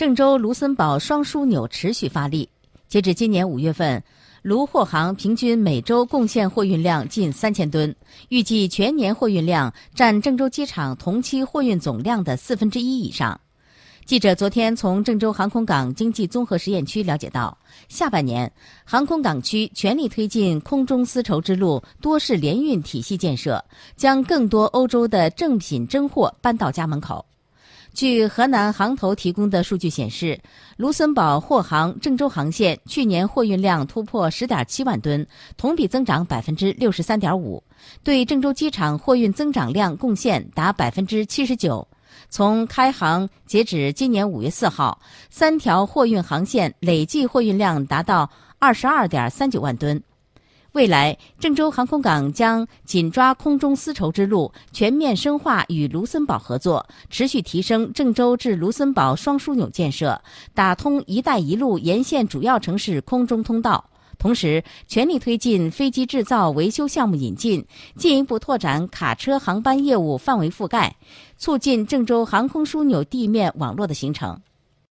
郑州卢森堡双枢纽持续发力。截至今年五月份，卢货航平均每周贡献货运量近三千吨，预计全年货运量占郑州机场同期货运总量的四分之一以上。记者昨天从郑州航空港经济综合实验区了解到，下半年航空港区全力推进空中丝绸之路多式联运体系建设，将更多欧洲的正品真货搬到家门口。据河南航投提供的数据显示，卢森堡货航郑州航线去年货运量突破十点七万吨，同比增长百分之六十三点五，对郑州机场货运增长量贡献达百分之七十九。从开航截止今年五月四号，三条货运航线累计货运量达到二十二点三九万吨。未来，郑州航空港将紧抓空中丝绸之路，全面深化与卢森堡合作，持续提升郑州至卢森堡双枢纽建设，打通“一带一路”沿线主要城市空中通道。同时，全力推进飞机制造维修项目引进，进一步拓展卡车航班业务范围覆盖，促进郑州航空枢纽地面网络的形成。